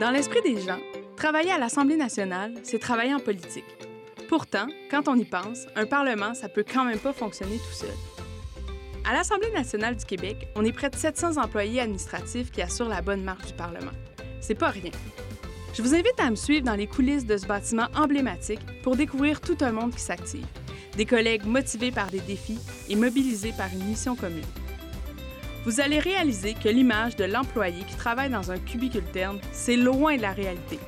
Dans l'esprit des gens, travailler à l'Assemblée nationale, c'est travailler en politique. Pourtant, quand on y pense, un Parlement, ça peut quand même pas fonctionner tout seul. À l'Assemblée nationale du Québec, on est près de 700 employés administratifs qui assurent la bonne marche du Parlement. C'est pas rien. Je vous invite à me suivre dans les coulisses de ce bâtiment emblématique pour découvrir tout un monde qui s'active. Des collègues motivés par des défis et mobilisés par une mission commune. Vous allez réaliser que l'image de l'employé qui travaille dans un cubicule terne, c'est loin de la réalité.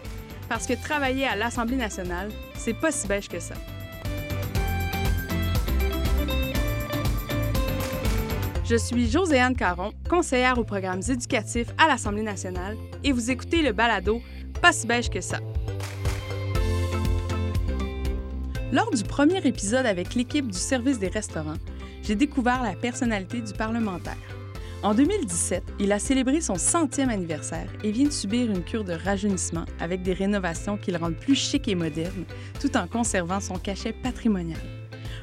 Parce que travailler à l'Assemblée nationale, c'est pas si beige que ça. Je suis Joséanne Caron, conseillère aux programmes éducatifs à l'Assemblée nationale, et vous écoutez le balado Pas si beige que ça. Lors du premier épisode avec l'équipe du service des restaurants, j'ai découvert la personnalité du parlementaire. En 2017, il a célébré son centième anniversaire et vient de subir une cure de rajeunissement avec des rénovations qui le rendent plus chic et moderne, tout en conservant son cachet patrimonial.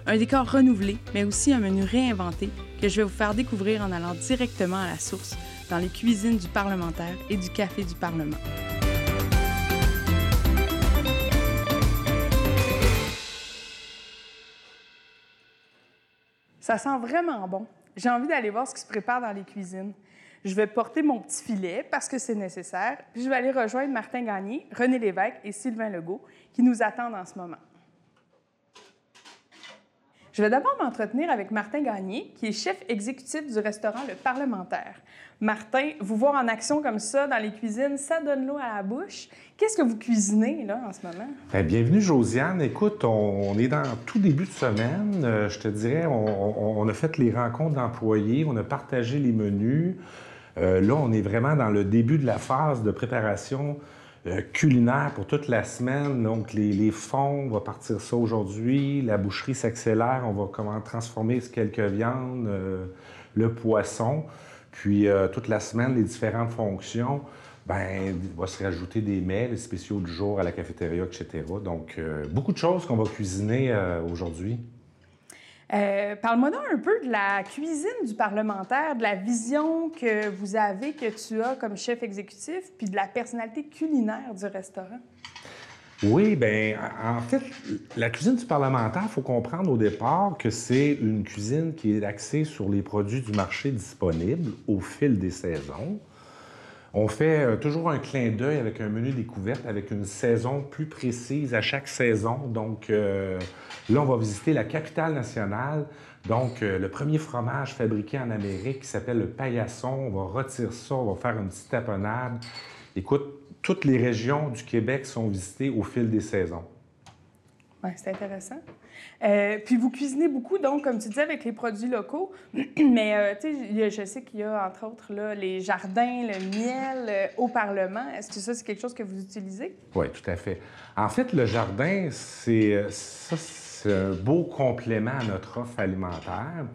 Un décor renouvelé, mais aussi un menu réinventé que je vais vous faire découvrir en allant directement à la source, dans les cuisines du parlementaire et du café du Parlement. Ça sent vraiment bon. J'ai envie d'aller voir ce qui se prépare dans les cuisines. Je vais porter mon petit filet parce que c'est nécessaire, puis je vais aller rejoindre Martin Gagné, René Lévesque et Sylvain Legault qui nous attendent en ce moment. Je vais d'abord m'entretenir avec Martin Gagné, qui est chef exécutif du restaurant Le Parlementaire. Martin, vous voir en action comme ça dans les cuisines, ça donne l'eau à la bouche. Qu'est-ce que vous cuisinez là en ce moment? Bien, bienvenue Josiane. Écoute, on, est dans tout début de semaine. Euh, je te dirais, on, on a fait les rencontres d'employés, on a partagé les menus. Euh, là, on est vraiment dans le début de la phase de préparation euh, culinaire pour toute la semaine. Donc, les, fonds, on va partir ça aujourd'hui. La boucherie s'accélère. On va comment transformer quelques viandes, euh, le poisson. Puis, euh, toute la semaine, les différentes fonctions. Ben, il va se rajouter des mets, les spéciaux du jour à la cafétéria, etc. Donc, beaucoup de choses qu'on va cuisiner aujourd'hui. Euh, parle-moi donc un peu de la cuisine du parlementaire, de la vision que vous avez, que tu as comme chef exécutif, puis de la personnalité culinaire du restaurant. Oui, bien, en fait, la cuisine du parlementaire, il faut comprendre au départ que c'est une cuisine qui est axée sur les produits du marché disponibles au fil des saisons. On fait euh, toujours un clin d'œil avec un menu découverte, avec une saison plus précise à chaque saison. Donc euh, là, on va visiter la capitale nationale. Donc, euh, le premier fromage fabriqué en Amérique qui s'appelle le paillasson. On va retirer ça, on va faire une petite tapenade. Écoute, toutes les régions du Québec sont visitées au fil des saisons. Oui, c'est intéressant. Euh, puis vous cuisinez beaucoup, donc, comme tu disais, avec les produits locaux. Mais euh, tu sais, je sais qu'il y a, entre autres, là, les jardins, le miel euh, au Parlement. Est-ce que ça, c'est quelque chose que vous utilisez? Oui, tout à fait. En fait, le jardin, c'est un beau complément à notre offre alimentaire.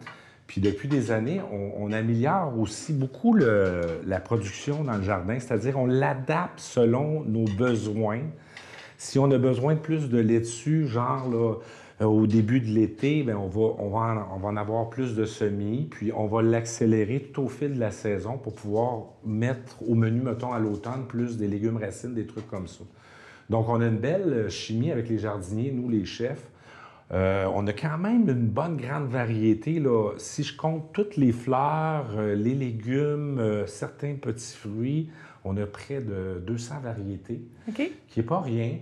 Puis depuis des années, on, améliore aussi beaucoup la production dans le jardin, c'est-à-dire on l'adapte selon nos besoins. Si on a besoin de plus de laitue, genre là, euh, au début de l'été, ben, on, va, on, va en, avoir plus de semis, puis on va l'accélérer tout au fil de la saison pour pouvoir mettre au menu, mettons, à l'automne, plus des légumes racines, des trucs comme ça. Donc, on a une belle chimie avec les jardiniers, nous, les chefs. Euh, on a quand même une bonne grande variété. Si je compte toutes les fleurs, euh, les légumes, certains petits fruits, on a près de 200 variétés, qui n'est pas rien.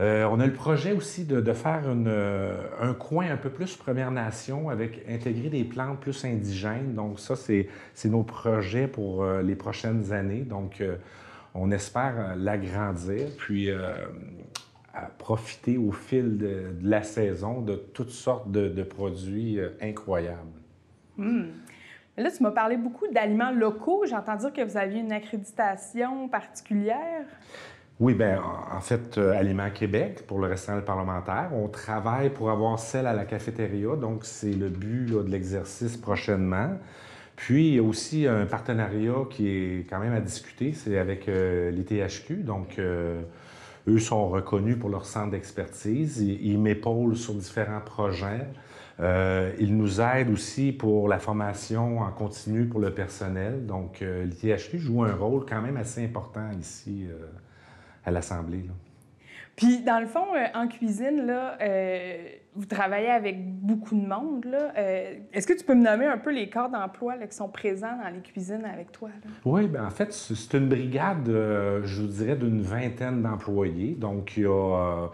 Euh, on a le projet aussi de, faire euh, un coin un peu plus Première Nation avec intégrer des plantes plus indigènes. Donc ça, c'est nos projets pour euh, les prochaines années. Donc on espère l'agrandir, puis profiter au fil de, la saison de toutes sortes de, produits incroyables. Hum. Là, tu m'as parlé beaucoup d'aliments locaux. J'entends dire que vous aviez une accréditation particulière. Oui, bien, en fait, euh, Aliments Québec, pour le restaurant parlementaire, on travaille pour avoir celle à la cafétéria, donc c'est le but de l'exercice prochainement. Puis, il y a aussi un partenariat qui est quand même à discuter, c'est avec euh, l'ITHQ, donc euh, eux sont reconnus pour leur centre d'expertise, ils, ils m'épaulent sur différents projets. Euh, il nous aide aussi pour la formation en continu pour le personnel. Donc, euh, l'ITHQ joue un rôle quand même assez important ici euh, à l'Assemblée. Puis, dans le fond, euh, en cuisine, là, vous travaillez avec beaucoup de monde. Est-ce que tu peux me nommer un peu les corps d'emploi qui sont présents dans les cuisines avec toi? Oui, bien, en fait, c'est une brigade, je vous dirais, d'une vingtaine d'employés. Donc, il y a.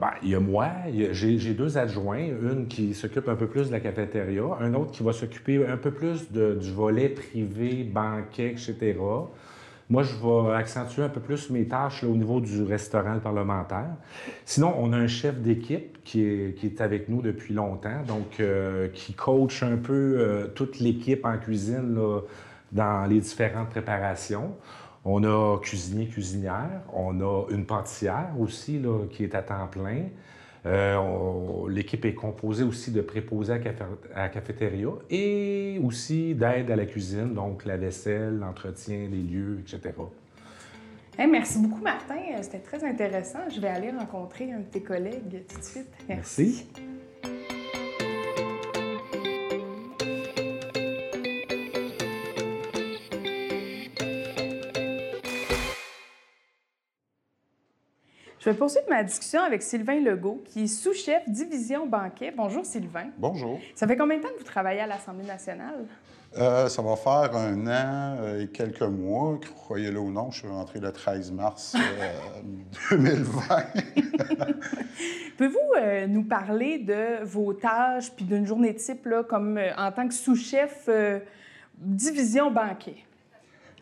Ben, il y a moi, j'ai deux adjoints, une qui s'occupe un peu plus de la cafétéria, un autre qui va s'occuper un peu plus du volet privé, banquet, etc. Moi, je vais accentuer un peu plus mes tâches au niveau du restaurant parlementaire. Sinon, on a un chef d'équipe qui est, avec nous depuis longtemps, donc euh, qui coach un peu euh, toute l'équipe en cuisine dans les différentes préparations. On a cuisinier, cuisinière, on a une pâtissière aussi qui est à temps plein. Euh, l'équipe est composée aussi de préposés à, la cafétéria et aussi d'aide à la cuisine, donc la vaisselle, l'entretien des lieux, etc. merci beaucoup, Martin. C'était très intéressant. Je vais aller rencontrer un de tes collègues tout de suite. merci. Je vais poursuivre ma discussion avec Sylvain Legault, qui est sous-chef division banquet. Bonjour Sylvain. Bonjour. Ça fait combien de temps que vous travaillez à l'Assemblée nationale? Euh, ça va faire un an euh, et quelques mois. Croyez-le ou non, je suis rentré le 13 mars 2020. Euh, Pouvez-vous nous parler de vos tâches puis d'une journée type là, comme en tant que sous-chef division banquet?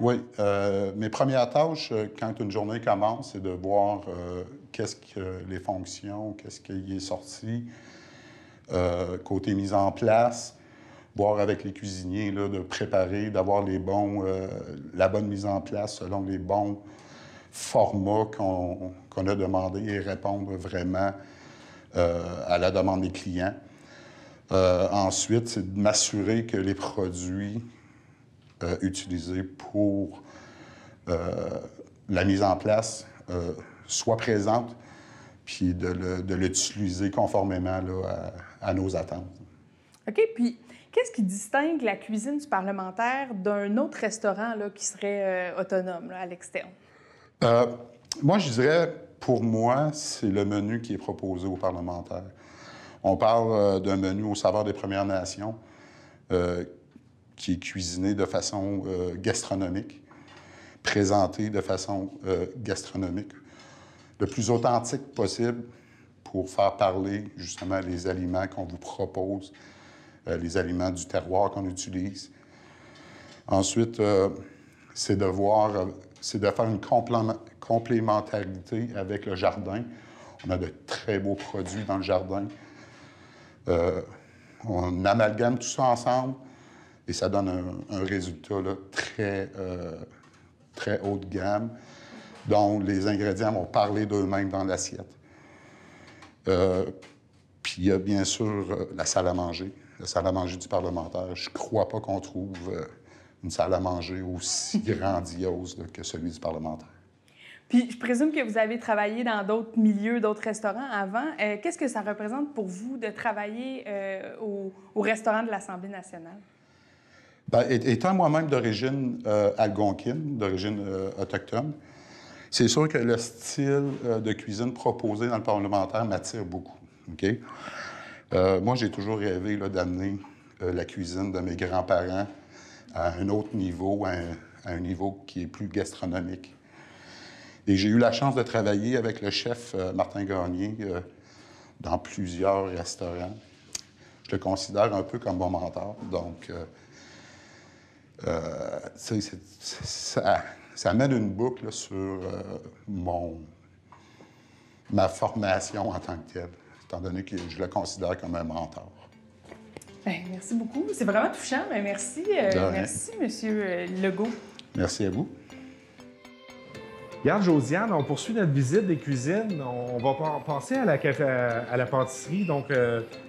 Oui. Euh, mes premières tâches, euh, quand une journée commence, c'est de voir euh, qu'est-ce que les fonctions, qu'est-ce qui est sorti, côté mise en place, voir avec les cuisiniers, de préparer, d'avoir les bons, la bonne mise en place selon les bons formats qu'on a demandé et répondre vraiment à la demande des clients. ensuite, c'est de m'assurer que les produits euh, utilisé pour euh, la mise en place euh, soit présente, puis de l'utiliser conformément là, à, nos attentes. OK. Puis, qu'est-ce qui distingue la cuisine du parlementaire d'un autre restaurant là, qui serait autonome à l'externe? moi, je dirais, pour moi, c'est le menu qui est proposé aux parlementaires. On parle d'un menu au saveur des Premières Nations qui est cuisiné de façon euh, gastronomique, présenté de façon euh, gastronomique, le plus authentique possible pour faire parler justement les aliments qu'on vous propose, euh, les aliments du terroir qu'on utilise. Ensuite, c'est de voir, c'est de faire une complémentarité avec le jardin. On a de très beaux produits dans le jardin. on amalgame tout ça ensemble et ça donne un, résultat très, euh, très haut de gamme, dont les ingrédients vont parler d'eux-mêmes dans l'assiette. Euh, puis il y a bien sûr euh, la salle à manger, la salle à manger du parlementaire. Je ne crois pas qu'on trouve une salle à manger aussi grandiose que celui du parlementaire. Puis je présume que vous avez travaillé dans d'autres milieux, d'autres restaurants avant. Qu'est-ce que ça représente pour vous de travailler au, au, restaurant de l'Assemblée nationale? Bien, étant moi-même d'origine euh, algonquine, d'origine euh, autochtone, c'est sûr que le style euh, de cuisine proposé dans le parlementaire m'attire beaucoup. moi, j'ai toujours rêvé d'amener la cuisine de mes grands-parents à un autre niveau, à un, niveau qui est plus gastronomique. Et j'ai eu la chance de travailler avec le chef Martin Gagné dans plusieurs restaurants. Je le considère un peu comme mon mentor. Donc, euh, ça, ça, mène une boucle sur euh, mon, ma formation en tant que telle, étant donné que je le considère comme un mentor. Ben, merci beaucoup. C'est vraiment touchant. mais merci, euh, merci, Monsieur Legault. Merci à vous. Regarde, Josiane, on poursuit notre visite des cuisines. On va passer à la, pâtisserie. Donc,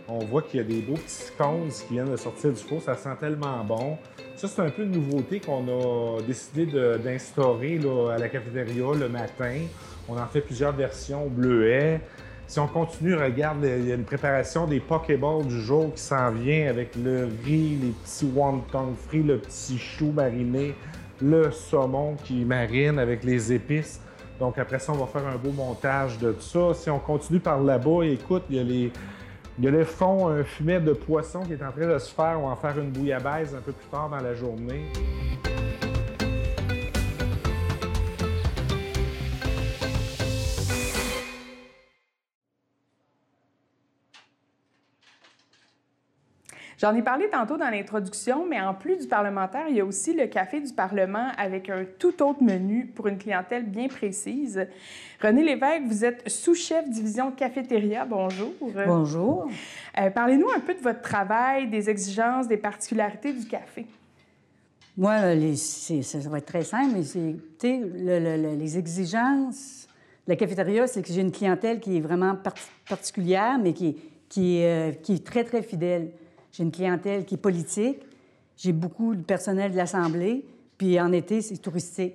on voit qu'il y a des beaux petits scones qui viennent de sortir du four. Ça sent tellement bon. Ça, c'est un peu une nouveauté qu'on a décidé d'instaurer à la cafétéria le matin. On en fait plusieurs versions bleuets. Si on continue, regarde, il y a une préparation des Pokéballs du jour qui s'en vient avec le riz, les petits wonton frits, le petit chou mariné, le saumon qui marine avec les épices. Donc après ça, on va faire un beau montage de tout ça. Si on continue par là-bas, écoute, il y a il y a le fond, un fumet de poisson qui est en train de se faire. On va en faire une bouillabaisse un peu plus tard dans la journée. J'en ai parlé tantôt dans l'introduction, mais en plus du parlementaire, il y a aussi le Café du Parlement avec un tout autre menu pour une clientèle bien précise. René Lévesque, vous êtes sous-chef division cafétéria. Bonjour. Bonjour. Euh, Parlez-nous un peu de votre travail, des exigences, des particularités du café. Moi, les, ça va être très simple, mais c'est, le, le, les exigences de la cafétéria, c'est que j'ai une clientèle qui est vraiment particulière, mais qui, qui, euh, qui est très, très fidèle. J'ai une clientèle qui est politique. J'ai beaucoup de personnel de l'Assemblée. Puis en été, c'est touristique.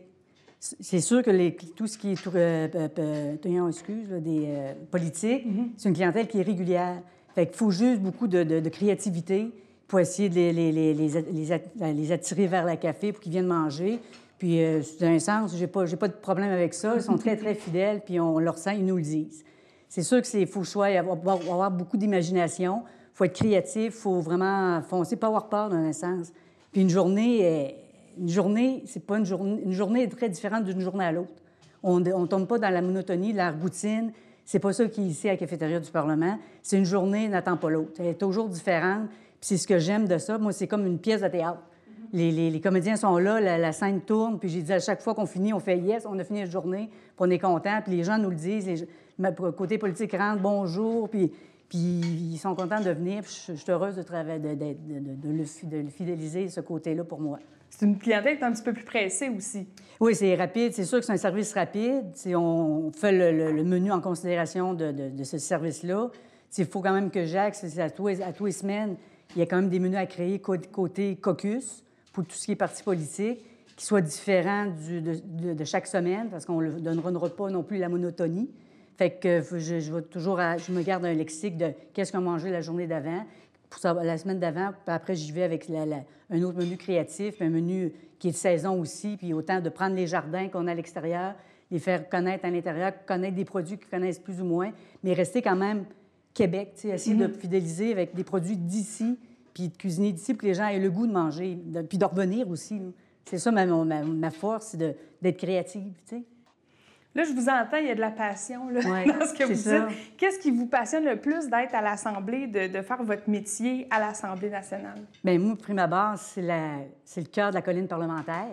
C'est sûr que les, tout ce qui est euh, euh, excuse, des euh, politiques, mm-hmm. c'est une clientèle qui est régulière. Fait qu'il faut juste beaucoup de, de, créativité pour essayer de les, les, les, les, attirer vers la café pour qu'ils viennent manger. Puis, dans un sens, j'ai pas, pas de problème avec ça. Ils sont très, très fidèles, puis on leur sent, ils nous le disent. C'est sûr que c'est faut choix, avoir, avoir beaucoup d'imagination faut être créatif, faut vraiment foncer, pas avoir peur dans un sens. Puis une journée, une journée, c'est pas une journée, une journée est très différente d'une journée à l'autre. On ne tombe pas dans la monotonie, la routine. C'est pas ça qui est ici à la cafétéria du Parlement. C'est une journée n'attend pas l'autre. Elle est toujours différente. Puis c'est ce que j'aime de ça. Moi, c'est comme une pièce de théâtre. Les, les, comédiens sont là, la, scène tourne, puis j'ai dit à chaque fois qu'on finit, on fait yes, on a fini la journée, puis on est content, puis les gens nous le disent, les, côté politique rentre, bonjour, puis puis ils sont contents de venir. je, suis heureuse de, de, de, le, fidéliser, ce côté-là, pour moi. C'est une clientèle qui est un petit peu plus pressée aussi. Oui, c'est rapide. C'est sûr que c'est un service rapide. Si on fait le, menu en considération de, ce service-là, il faut quand même que Jacques, à tous, à tous les semaines, il y a quand même des menus à créer côté caucus pour tout ce qui est parti politique, qui soient différents de, chaque semaine, parce qu'on ne donnera pas non plus la monotonie. Fait que je, je, toujours je me garde un lexique de qu'est-ce qu'on mangeait la journée d'avant, pour la semaine d'avant. Après, j'y vais avec un autre menu créatif, un menu qui est de saison aussi, puis autant de prendre les jardins qu'on a à l'extérieur, les faire connaître à l'intérieur, connaître des produits qu'ils connaissent plus ou moins, mais rester quand même Québec, essayer de mm-hmm. fidéliser avec des produits d'ici, puis de cuisiner d'ici, puis que les gens aient le goût de manger, puis de revenir aussi. C'est ça ma, ma, ma force, c'est d'être créative, tu sais. Là, je vous entends, il y a de la passion là, dans ce que vous dites. Qu'est-ce qui vous passionne le plus d'être à l'Assemblée, de, faire votre métier à l'Assemblée nationale? Bien, moi, prime abord, c'est, le cœur de la colline parlementaire.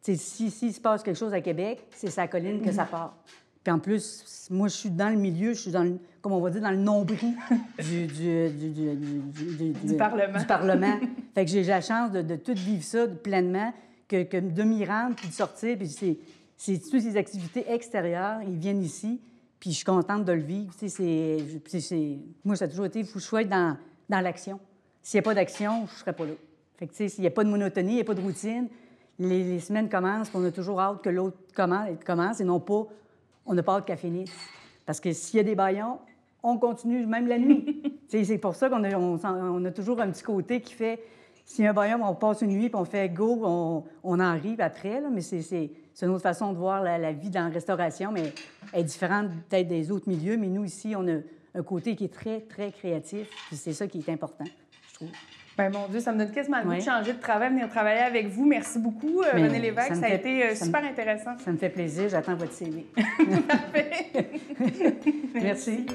S'il si, si se passe quelque chose à Québec, c'est sa colline que ça part. Puis en plus, moi, je suis dans le milieu, je suis dans le, comme on va dire, dans le nombril du, du, Parlement. Du Parlement. fait que j'ai la chance de, tout vivre ça pleinement, que, que de m'y rendre, puis de sortir, puis c'est c'est toutes ces activités extérieures, ils viennent ici, puis je suis contente de le vivre. C'est, moi, ça a toujours été, il faut que je sois dans, dans l'action. S'il n'y a pas d'action, je ne serais pas là. Fait que, s'il n'y a pas de monotonie, il n'y a pas de routine, les, semaines commencent, puis on a toujours hâte que l'autre commence, commence, et non pas, on n'a pas hâte qu'elle finisse. Parce que s'il y a des baillons, on continue même la nuit. c'est pour ça qu'on a, on, a toujours un petit côté qui fait, a un baillon, on passe une nuit, puis on fait go, on, on en arrive après, là, mais c'est c'est une autre façon de voir la, vie dans la restauration, mais elle est différente peut-être des autres milieux. Mais nous, ici, on a un côté qui est très, très créatif. Puis c'est ça qui est important, je trouve. Bien, mon Dieu, ça me donne quasiment le goût de changer de travail, venir travailler avec vous. Merci beaucoup, euh, René Lévesque. Ça, a été euh, super intéressant. Ça me fait plaisir. J'attends votre CV. Parfait. Merci.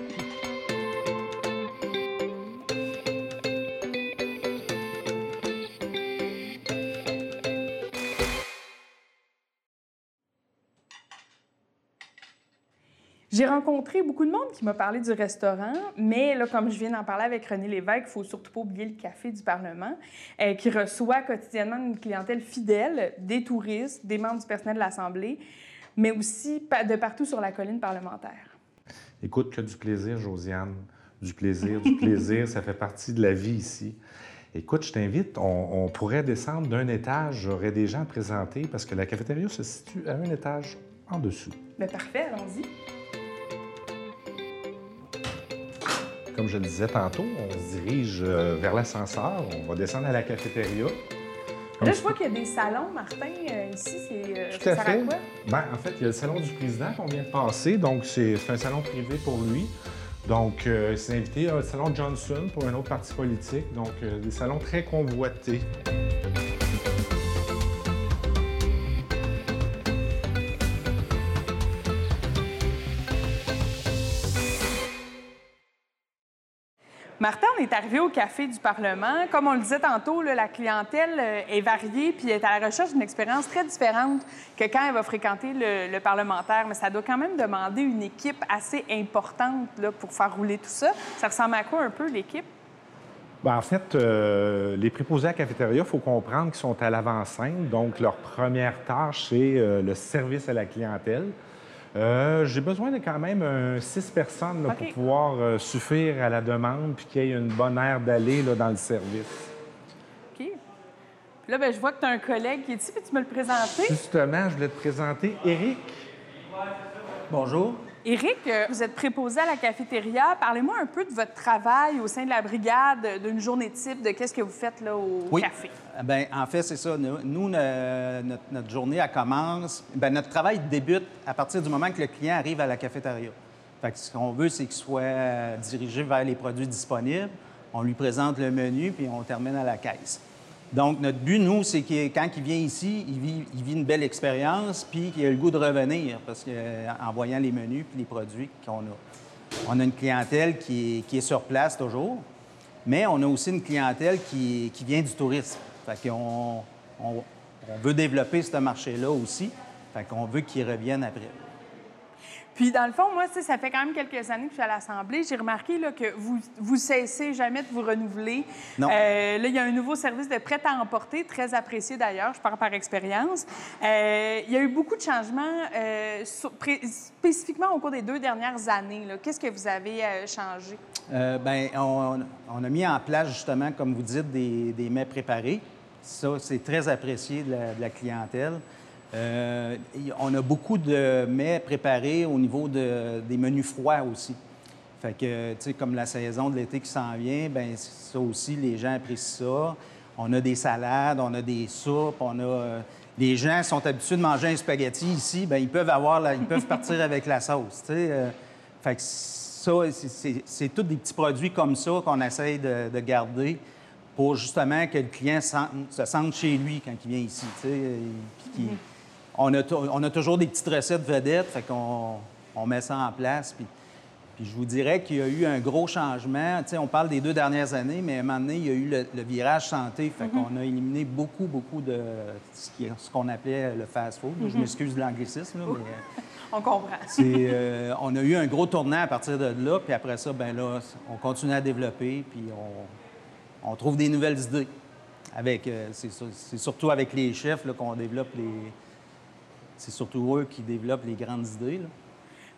J'ai rencontré beaucoup de monde qui m'a parlé du restaurant, mais là, comme je viens d'en parler avec René Lévesque, il faut surtout pas oublier le café du Parlement, euh, qui reçoit quotidiennement une clientèle fidèle, des touristes, des membres du personnel de l'Assemblée, mais aussi de partout sur la colline parlementaire. Écoute, que du plaisir, Josiane. Du plaisir, du plaisir, ça fait partie de la vie ici. Écoute, je t'invite, on, pourrait descendre d'un étage, j'aurais des gens à présenter parce que la cafétéria se situe à un étage en dessous. Mais ben, parfait, allons-y. Comme je le disais tantôt, on se dirige euh, vers l'ascenseur, on va descendre à la cafétéria. Là, je vois qu'il y a des salons, Martin, euh, ici, c'est. euh, Tout ça à sert à fait. quoi? Ben, en fait, il y a le salon du président qu'on vient de passer, donc c'est un salon privé pour lui. Donc, il s'est invité au salon Johnson pour un autre parti politique, donc des salons très convoités. Martin, on est arrivé au Café du Parlement. Comme on le disait tantôt, la clientèle euh, est variée puis est à la recherche d'une expérience très différente que quand elle va fréquenter le, le parlementaire. Mais ça doit quand même demander une équipe assez importante pour faire rouler tout ça. Ça ressemble à quoi un peu, l'équipe? Ben, en fait, euh, les préposés à cafétéria, il faut comprendre qu'ils sont à l'avant-scène. Donc, leur première tâche, c'est euh, le service à la clientèle. Euh, J'ai besoin de quand même euh, six personnes là, pour pouvoir euh, suffire à la demande puis qu'il y ait une bonne aire d'aller là, dans le service. OK. Puis là, ben, je vois que tu as un collègue qui est ici, puis tu me le présenter. Justement, je voulais te présenter Eric. Bonjour. Éric, euh, vous êtes préposé à la cafétéria. Parlez-moi un peu de votre travail au sein de la brigade, d'une journée type, de qu'est-ce que vous faites là au Oui. café? Ben, en fait, c'est ça. Nous, notre, notre journée, elle commence. Ben, notre travail débute à partir du moment que le client arrive à la cafétéria. Fait que ce qu'on veut, c'est qu'il soit euh, dirigé vers les produits disponibles. On lui présente le menu, puis on termine à la caisse. Donc, notre but, nous, c'est que quand il vient ici, il vit, une belle expérience, puis qu'il a le goût de revenir, parce qu'en voyant les menus puis les produits qu'on a. On a une clientèle qui est, sur place toujours, mais on a aussi une clientèle qui, vient du tourisme. Fait qu'on on, on veut développer ce marché-là aussi. Fait qu'on veut qu'ils reviennent après. Puis, dans le fond, moi, ça fait quand même quelques années que je suis à l'Assemblée. J'ai remarqué là, que vous vous cessez jamais de vous renouveler. Non. Euh, là, il y a un nouveau service de prêt à emporter, très apprécié d'ailleurs, je parle par expérience. Euh, il y a eu beaucoup de changements, euh, sur- spécifiquement au cours des deux dernières années. Qu'est-ce que vous avez changé? Ben, on, on a mis en place, justement, comme vous dites, des, des mets préparés. Ça, c'est très apprécié de la, de la clientèle. Euh, on a beaucoup de mets préparés au niveau de- des menus froids aussi. Fait que, tu sais, comme la saison de l'été qui s'en vient, ben ça aussi, les gens apprécient ça. On a des salades, on a des soupes, on a... euh, les gens sont habitués de manger un spaghetti ici, ben ils peuvent avoir, la- ils peuvent partir avec la sauce, tu sais. euh. fait que ça, c'est- tous des petits produits comme ça qu'on essaye de, de garder pour justement que le client se sente chez lui quand il vient ici, tu sais. On, a, tou- on a toujours des petites recettes vedettes, fait qu'on on met ça en place, puis... Puis je vous dirais qu'il y a eu un gros changement. Tu sais, on parle des deux dernières années, mais à un moment donné, il y a eu le, le virage santé. Fait qu'on a éliminé beaucoup, beaucoup de ce qu'on appelait le fast-food. Je m'excuse de l'anglicisme, mais On comprend. euh, on a eu un gros tournant à partir de là. Puis après ça, ben là, on continue à développer, puis on, on trouve des nouvelles idées. Avec, euh, c'est, surtout avec les chefs qu'on développe les... C'est surtout eux qui développent les grandes idées. là.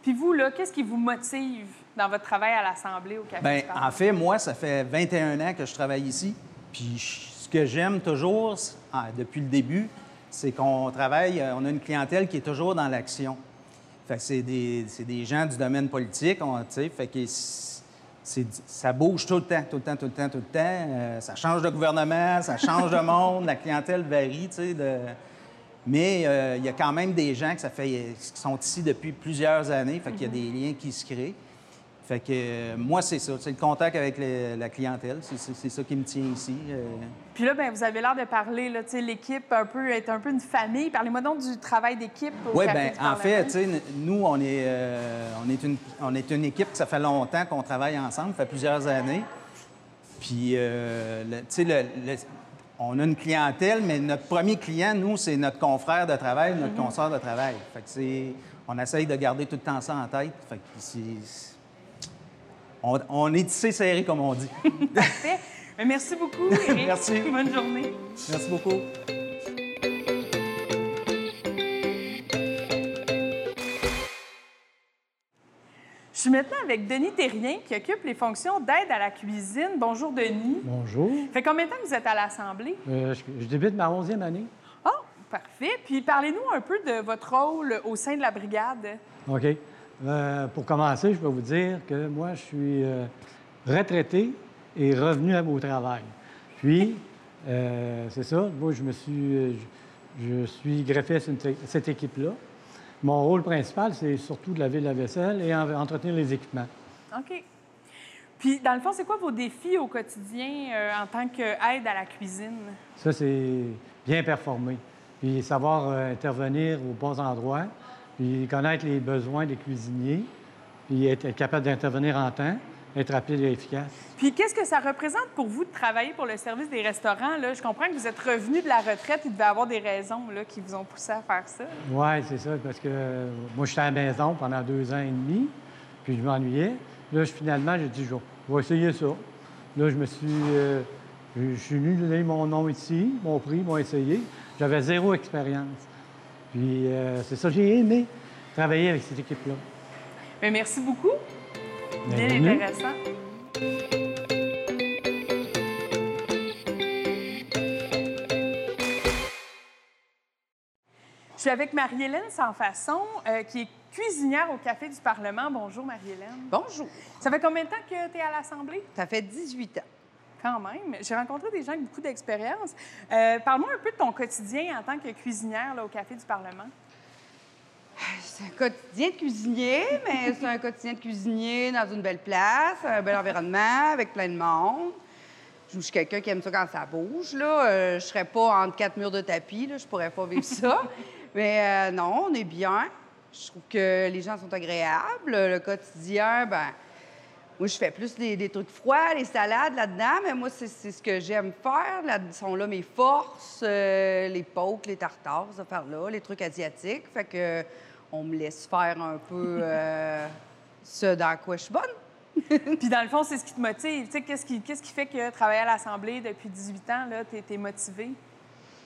Puis vous, là, qu'est-ce qui vous motive dans votre travail à l'Assemblée au Café Bien, en fait, moi, ça fait 21 ans que je travaille ici. Puis ce que j'aime toujours, ah, depuis le début, c'est qu'on travaille, euh, on a une clientèle qui est toujours dans l'action. Fait que c'est des, des gens du domaine politique, on, fait que ça bouge tout le temps, tout le temps, tout le temps, tout le temps. Euh, ça change de gouvernement, ça change de monde, la clientèle varie, tu sais, de- mais euh, il y a quand même des gens que ça fait, qui sont ici depuis plusieurs années, fait qu'il y a des liens qui se créent. Fait que euh, moi, c'est ça, c'est le contact avec le- la clientèle, c'est- ça qui me tient ici. euh. Puis là, ben, vous avez l'air de parler, là, tu sais, l'équipe un peu, est un peu une famille. Parlez-moi donc du travail d'équipe Oui, bien, en fait, tu sais, n- nous, on est, euh, on, est une, on est une équipe que ça fait longtemps qu'on travaille ensemble, ça fait plusieurs années. Puis, euh, tu sais, le- le- on a une clientèle, mais notre premier client, nous, c'est notre confrère de travail, notre consoeur de travail. Fait que c'est... On essaye de garder tout le temps ça en tête. Fait que On, on est tissé serré, comme on dit. Parfait. Ben, merci beaucoup, Éric. Merci. Bonne journée. Merci beaucoup. Je suis maintenant avec Denis Terrien, qui occupe les fonctions d'aide à la cuisine. Bonjour, Denis. Bonjour. Fait combien de temps que vous êtes à l'Assemblée? Euh, je, je débute ma 11e année. Oh, parfait. Puis parlez-nous un peu de votre rôle au sein de la brigade. OK. Euh, pour commencer, je peux vous dire que moi, je suis euh, retraité et revenu à- au travail. Puis, c'est ça. Moi, je me suis, je, je suis greffé à cette, cette équipe-là. Mon rôle principal, c'est surtout de laver la vaisselle et en- entretenir les équipements. OK. Puis, dans le fond, c'est quoi vos défis au quotidien euh, en tant qu'aide à la cuisine? Ça, c'est bien performer. Puis savoir euh, intervenir aux bons endroits, puis connaître les besoins des cuisiniers, puis être capable d'intervenir en temps, être rapide et efficace. Puis, qu'est-ce que ça représente pour vous de travailler pour le service des restaurants? Là? Je comprends que vous êtes revenu de la retraite. Il devait avoir des raisons là, qui vous ont poussé à faire ça. Oui, c'est ça, parce que euh, moi, j'étais à la maison pendant deux ans et demi, puis je m'ennuyais. Là, je- finalement, j'ai dit, je vais- essayer ça. Là, je me suis... euh, je suis venu donner mon nom ici, mon prix, m'ont essayé. J'avais zéro expérience. Puis euh, c'est ça, j'ai aimé travailler avec cette équipe-là. Merci beaucoup. Bien Bienvenue. intéressant. Je suis avec Marie-Hélène Sans-Façon, euh, qui est cuisinière au Café du Parlement. Bonjour, Marie-Hélène. Bonjour. Ça fait combien de temps que tu es à l'Assemblée? Ça fait 18 ans. Quand même. J'ai rencontré des gens avec beaucoup d'expérience. Euh, Parle-moi un peu de ton quotidien en tant que cuisinière là, au Café du Parlement. C'est un quotidien de cuisinier, mais c'est un quotidien de cuisinier dans une belle place, un bel environnement, avec plein de monde. Je suis quelqu'un qui aime ça quand ça bouge. Là. Euh, je serais pas entre quatre murs de tapis, là. je pourrais pas vivre ça. mais euh, non, on est bien. Je trouve que les gens sont agréables. Le quotidien, ben moi, je fais plus des, des trucs froids, les salades là-dedans, mais moi, c'est ce que j'aime faire. Là sont là mes forces, euh, les pokes, les tartares, ça par là, les trucs asiatiques. Fait que on me laisse faire un peu euh, ce dans quoi je suis bonne. Puis dans le fond, c'est ce qui te motive. Tu sais, qu'est-ce qui, qu'est-ce qui fait que travailler à l'Assemblée depuis 18 ans, là, t'es, t'es motivé?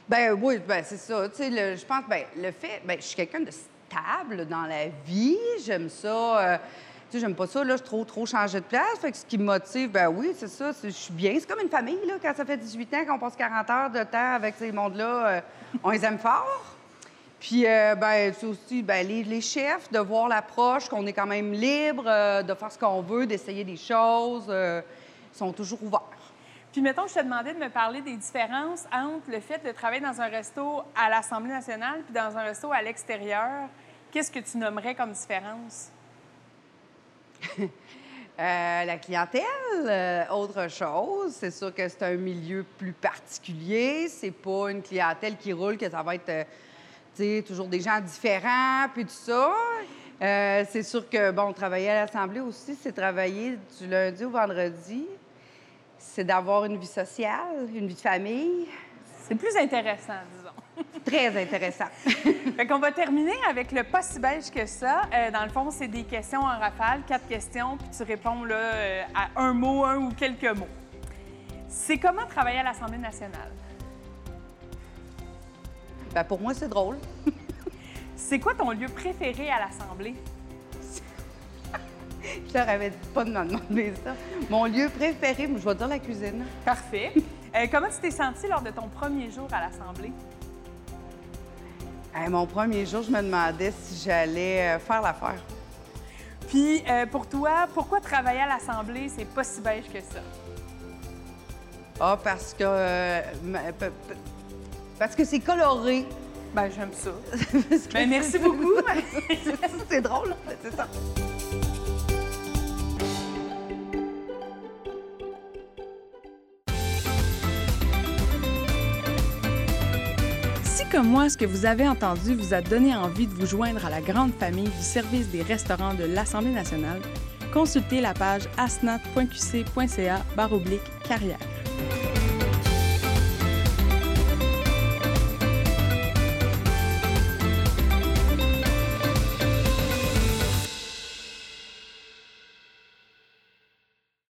Ben oui, ben c'est ça. Tu sais, le- je pense, ben le fait, ben je suis quelqu'un de stable dans la vie. J'aime ça. euh, tu sais, j'aime pas ça, là, je trop, trop changer de place. Fait que ce qui me motive, ben oui, c'est ça. Je suis bien. C'est comme une famille, là, quand ça fait 18 ans, qu'on passe 40 heures de temps avec ces mondes-là, euh, on les aime fort. Puis, euh, ben, c'est aussi ben, les, les chefs, de voir l'approche, qu'on est quand même libre, euh, de faire ce qu'on veut, d'essayer des choses. euh, ils sont toujours ouverts. Puis mettons, je te demandais de me parler des différences entre le fait de travailler dans un resto à l'Assemblée nationale puis dans un resto à l'extérieur. Qu'est-ce que tu nommerais comme différence? Euh, la clientèle, euh, autre chose. C'est sûr que c'est un milieu plus particulier. C'est pas une clientèle qui roule, que ça va être, sais, toujours des gens différents, puis tout ça. Euh, c'est sûr que, bon, travailler à l'Assemblée aussi, c'est travailler du lundi au vendredi. C'est d'avoir une vie sociale, une vie de famille. C'est plus intéressant, disons. Très intéressant. Fait qu'on va terminer avec le pas si beige que ça. Euh, dans le fond, c'est des questions en rafale, quatre questions, puis tu réponds là, euh, à un mot, un ou quelques mots. C'est comment travailler à l'Assemblée nationale? Ben, pour moi, c'est drôle. C'est quoi ton lieu préféré à l'Assemblée? Je leur avais pas de me demander ça. Mon lieu préféré, je vais dire la cuisine. Parfait. Euh, comment tu t'es senti lors de ton premier jour à l'Assemblée? Hey, mon premier jour, je me demandais si j'allais euh, faire l'affaire. Puis, euh, pour toi, pourquoi travailler à l'Assemblée, c'est pas si beige que ça? Ah, parce que. Parce que c'est coloré. Ben, j'aime ça. Ben, merci beaucoup. c'est drôle, c'est ça. Si, comme moi, ce que vous avez entendu vous a donné envie de vous joindre à la grande famille du service des restaurants de l'Assemblée nationale, consultez la page asnat.qc.ca carrière.